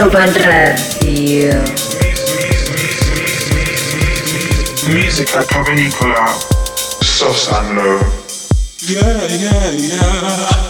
Urban Radio. Musica provenicola, soft and. Yeah, yeah, yeah.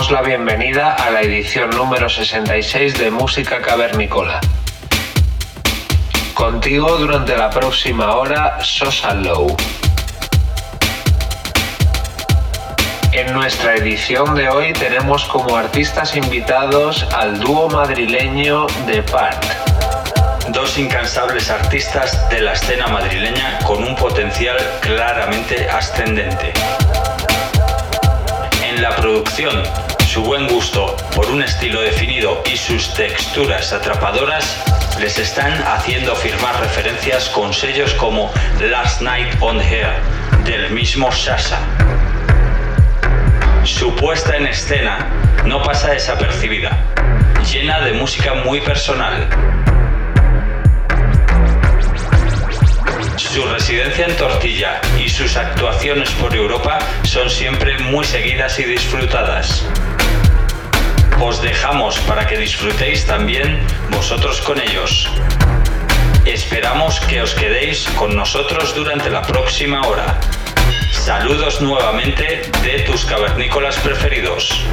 Damos la bienvenida a la edición número 66 de Música Cavernícola. Contigo durante la próxima hora, Sosa Low. En nuestra edición de hoy tenemos como artistas invitados al dúo madrileño The Part. Dos incansables artistas de la escena madrileña con un potencial claramente ascendente. En la producción, su buen gusto por un estilo definido y sus texturas atrapadoras les están haciendo firmar referencias con sellos como Last Night on Air del mismo Sasha. Su puesta en escena no pasa desapercibida, llena de música muy personal. Su residencia en Tortilla y sus actuaciones por Europa son siempre muy seguidas y disfrutadas. Os dejamos para que disfrutéis también vosotros con ellos. Esperamos que os quedéis con nosotros durante la próxima hora. Saludos nuevamente de tus cavernícolas preferidos.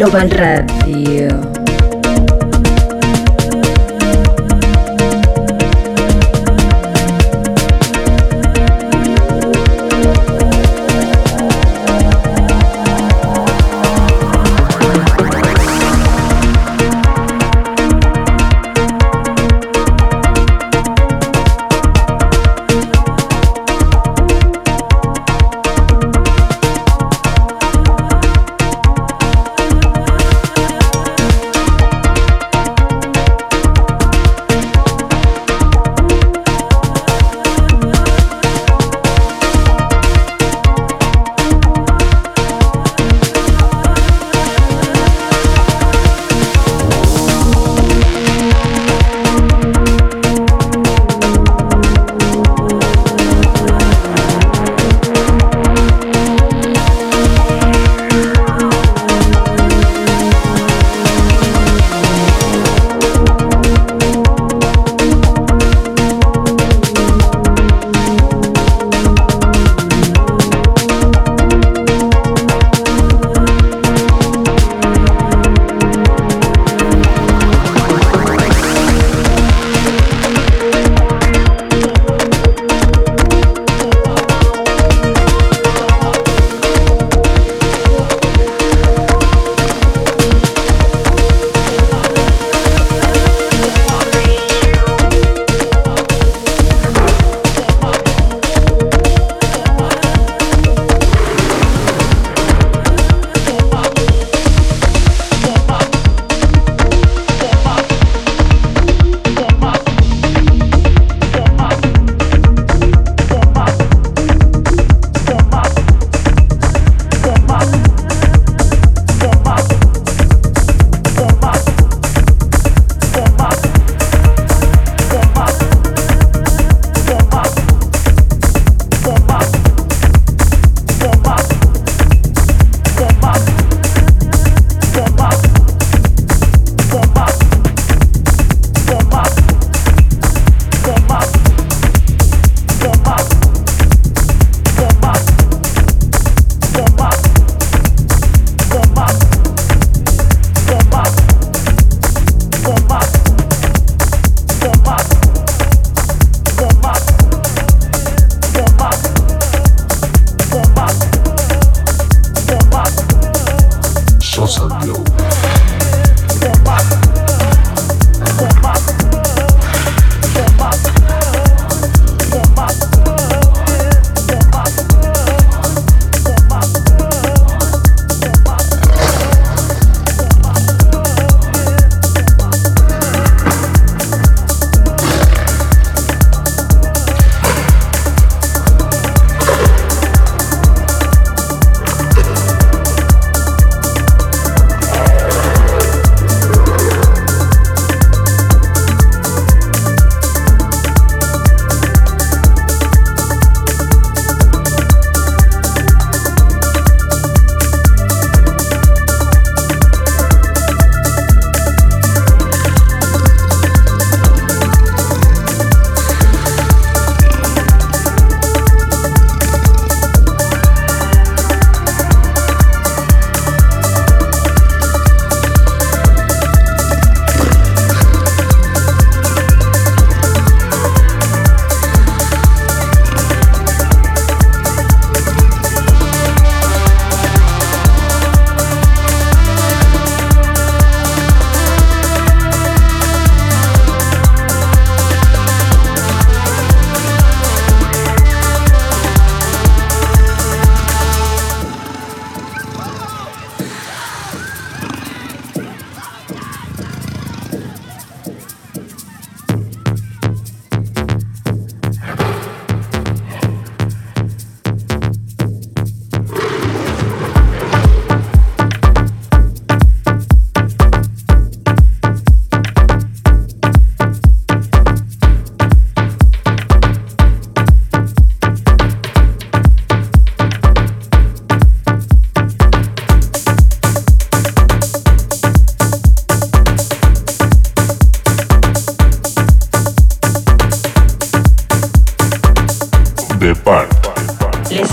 Global Radio.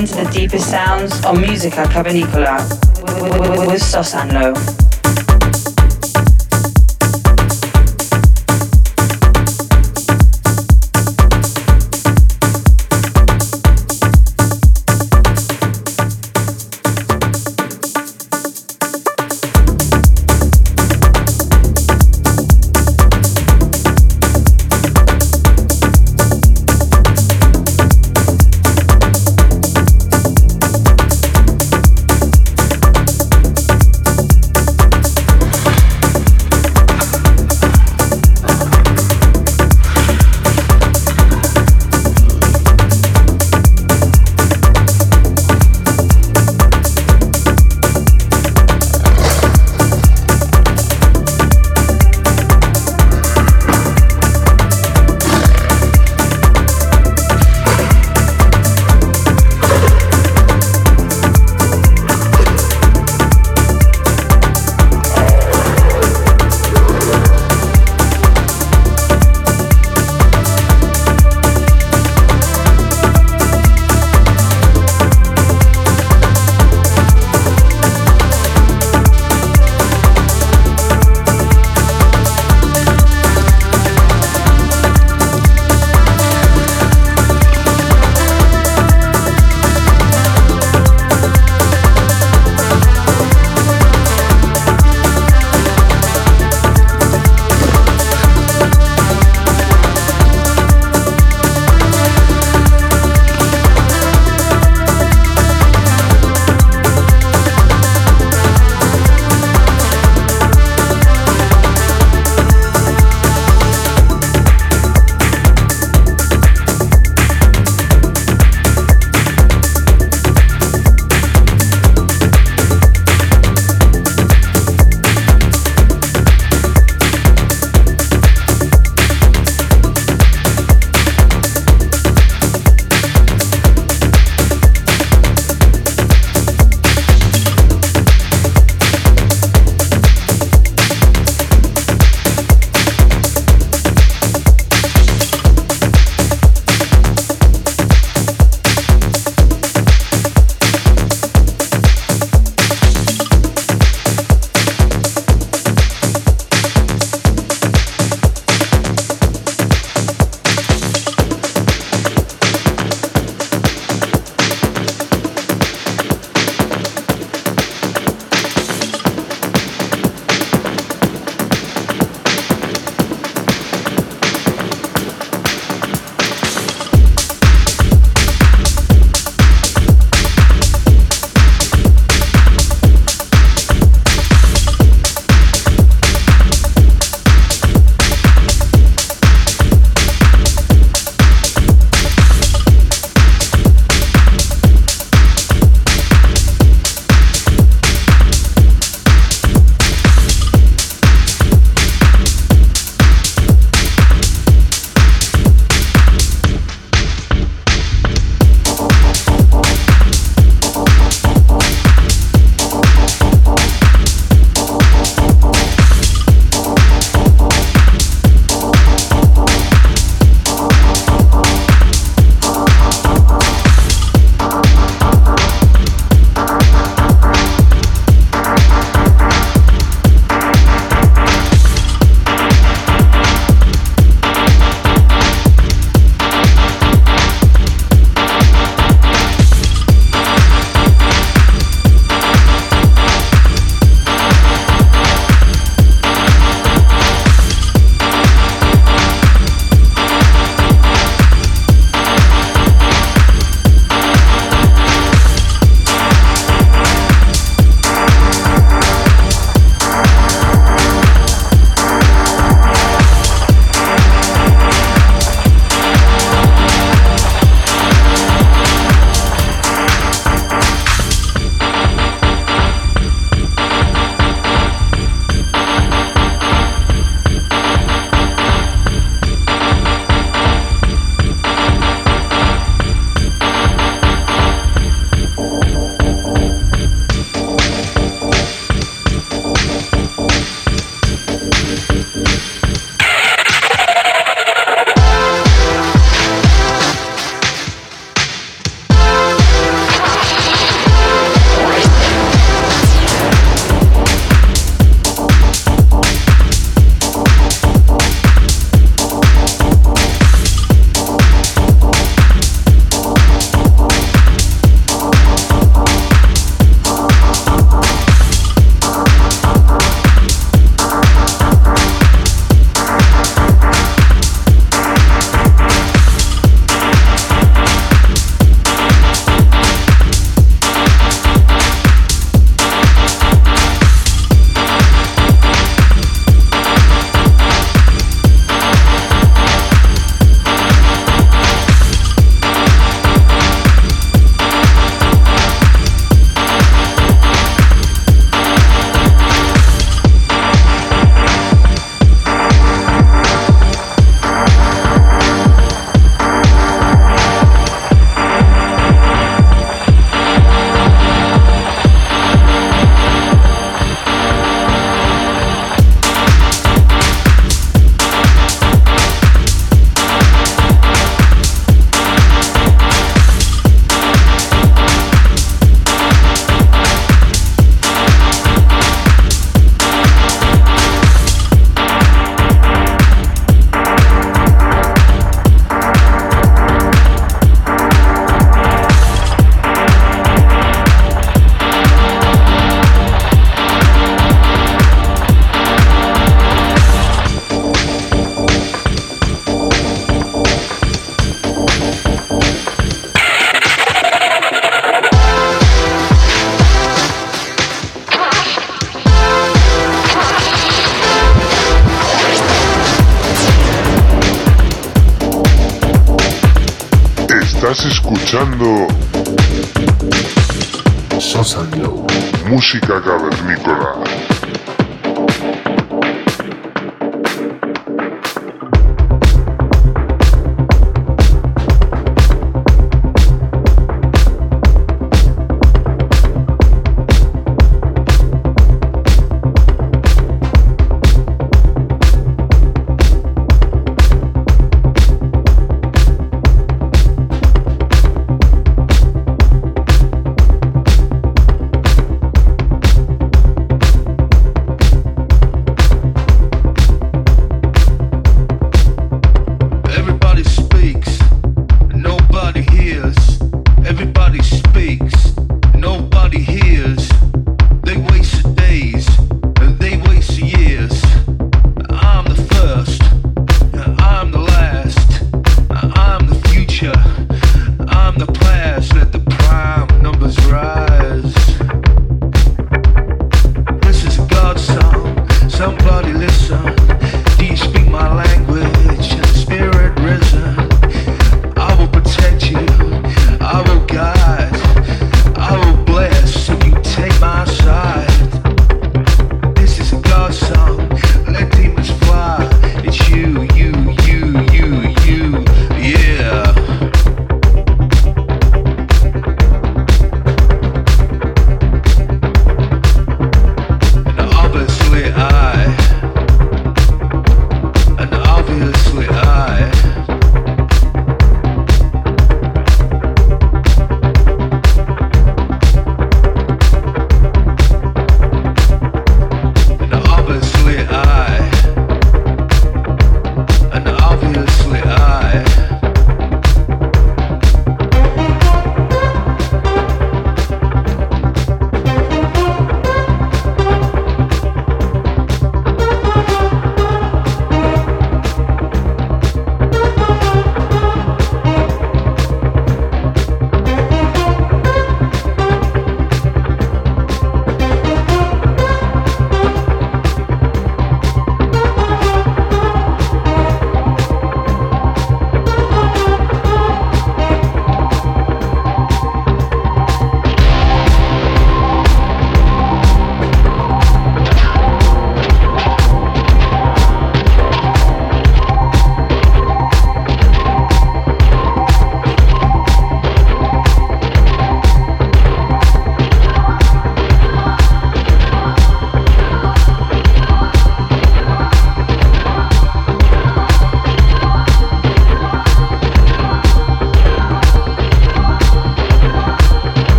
listen to the deepest sounds on Musica Cavernicola with, with, with, with Sosanlo.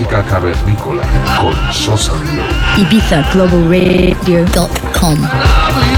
Música cavernícola con Sosa Glow. IbizaGlobalRadio.com. Obviously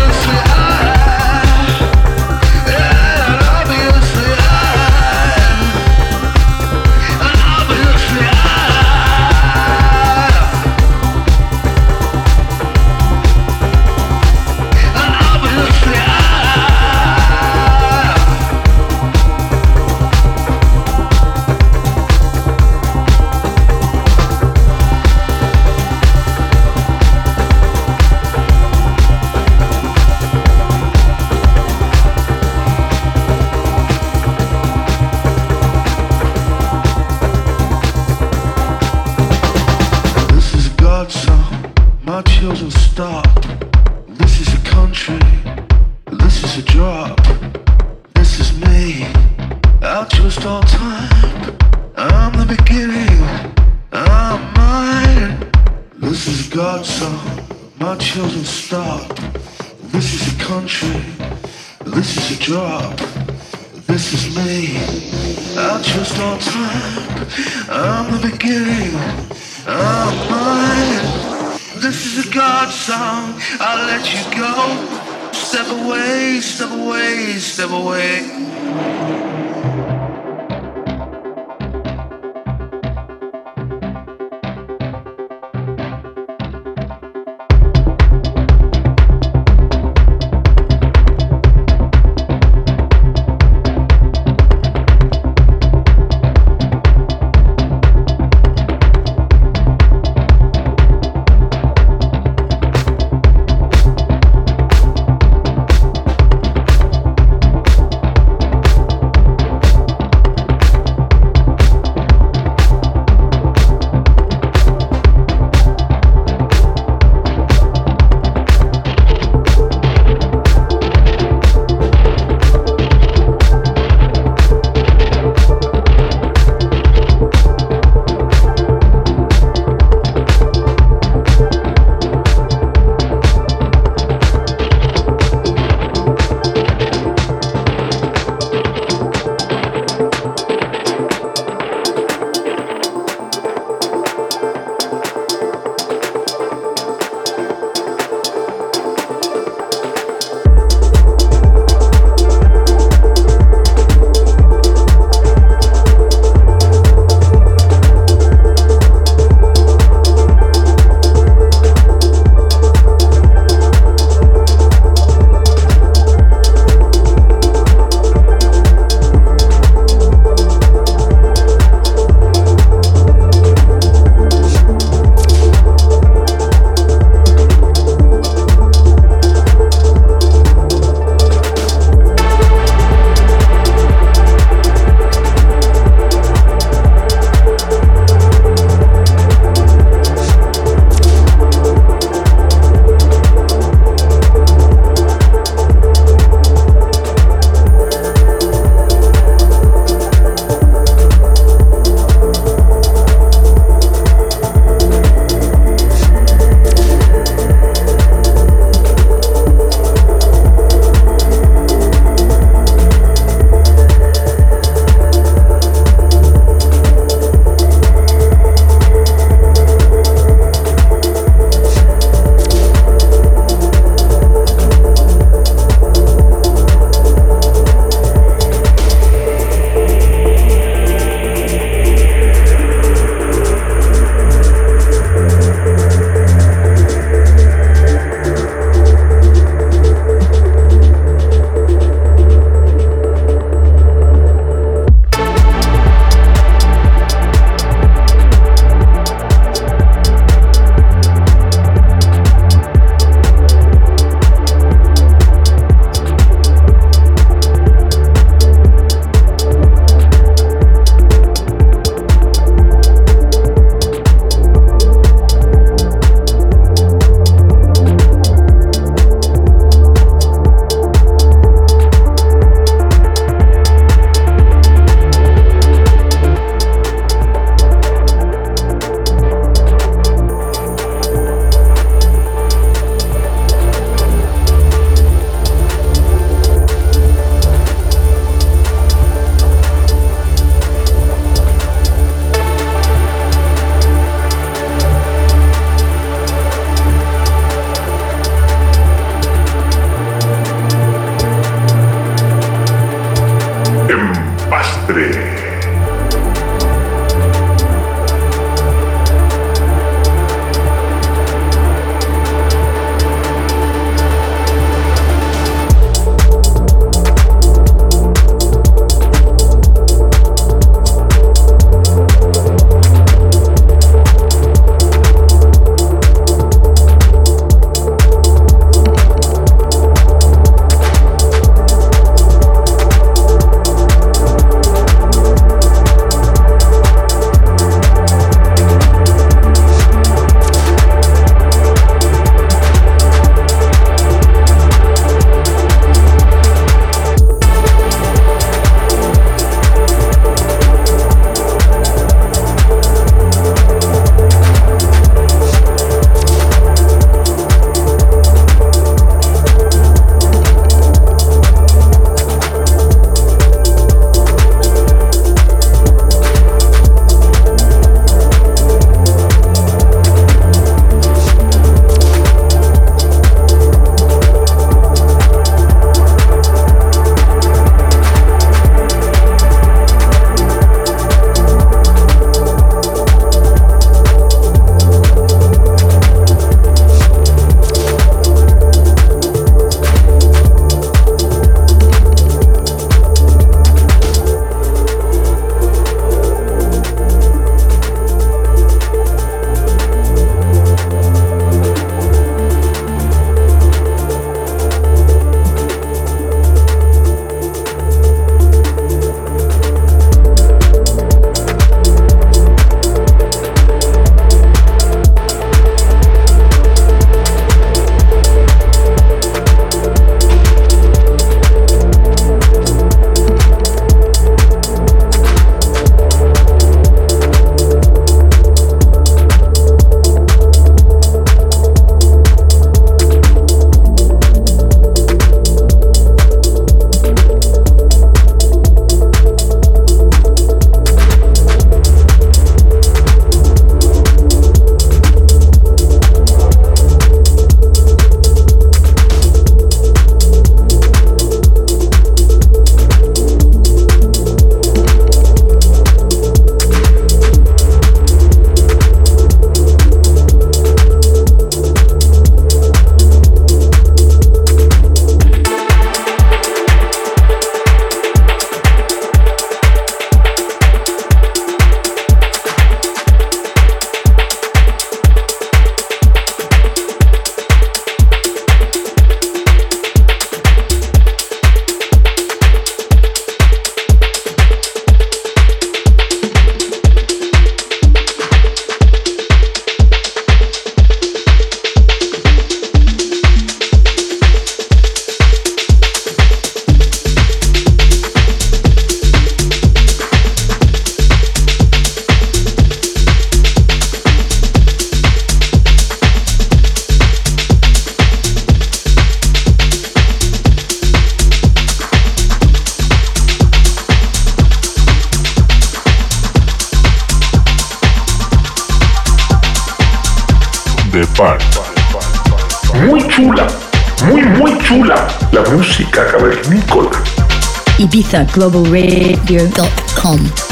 at uh, globalradio.com.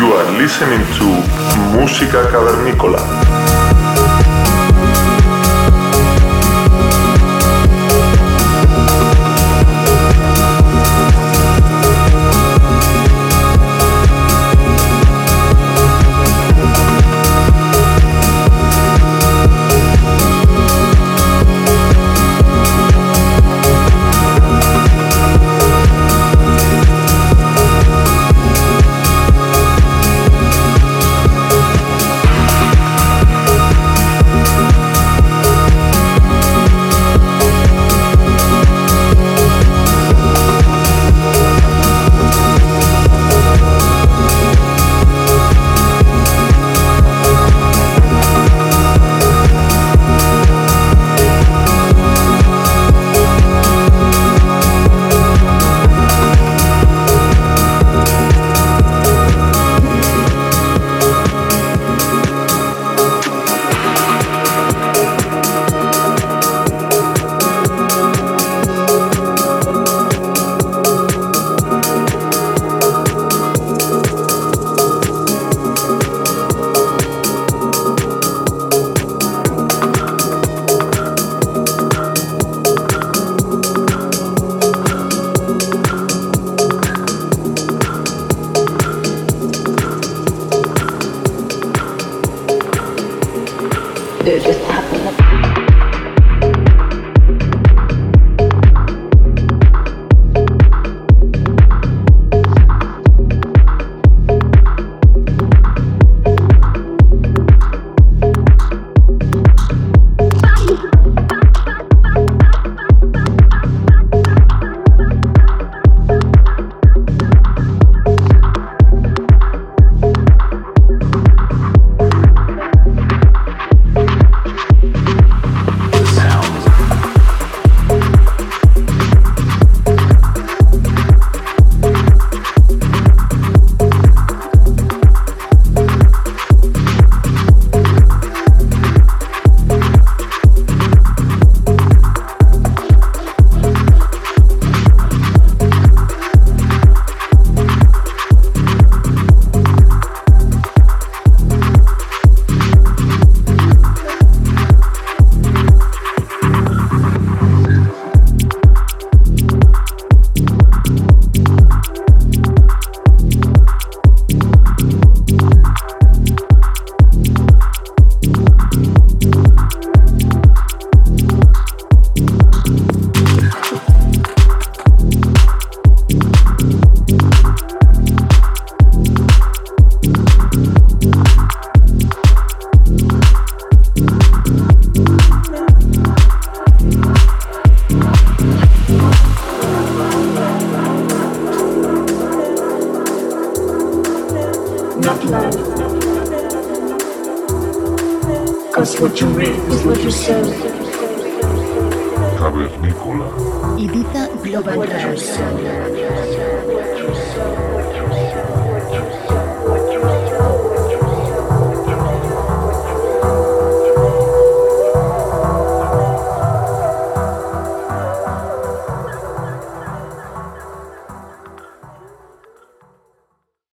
You are listening to Música Cavernícola.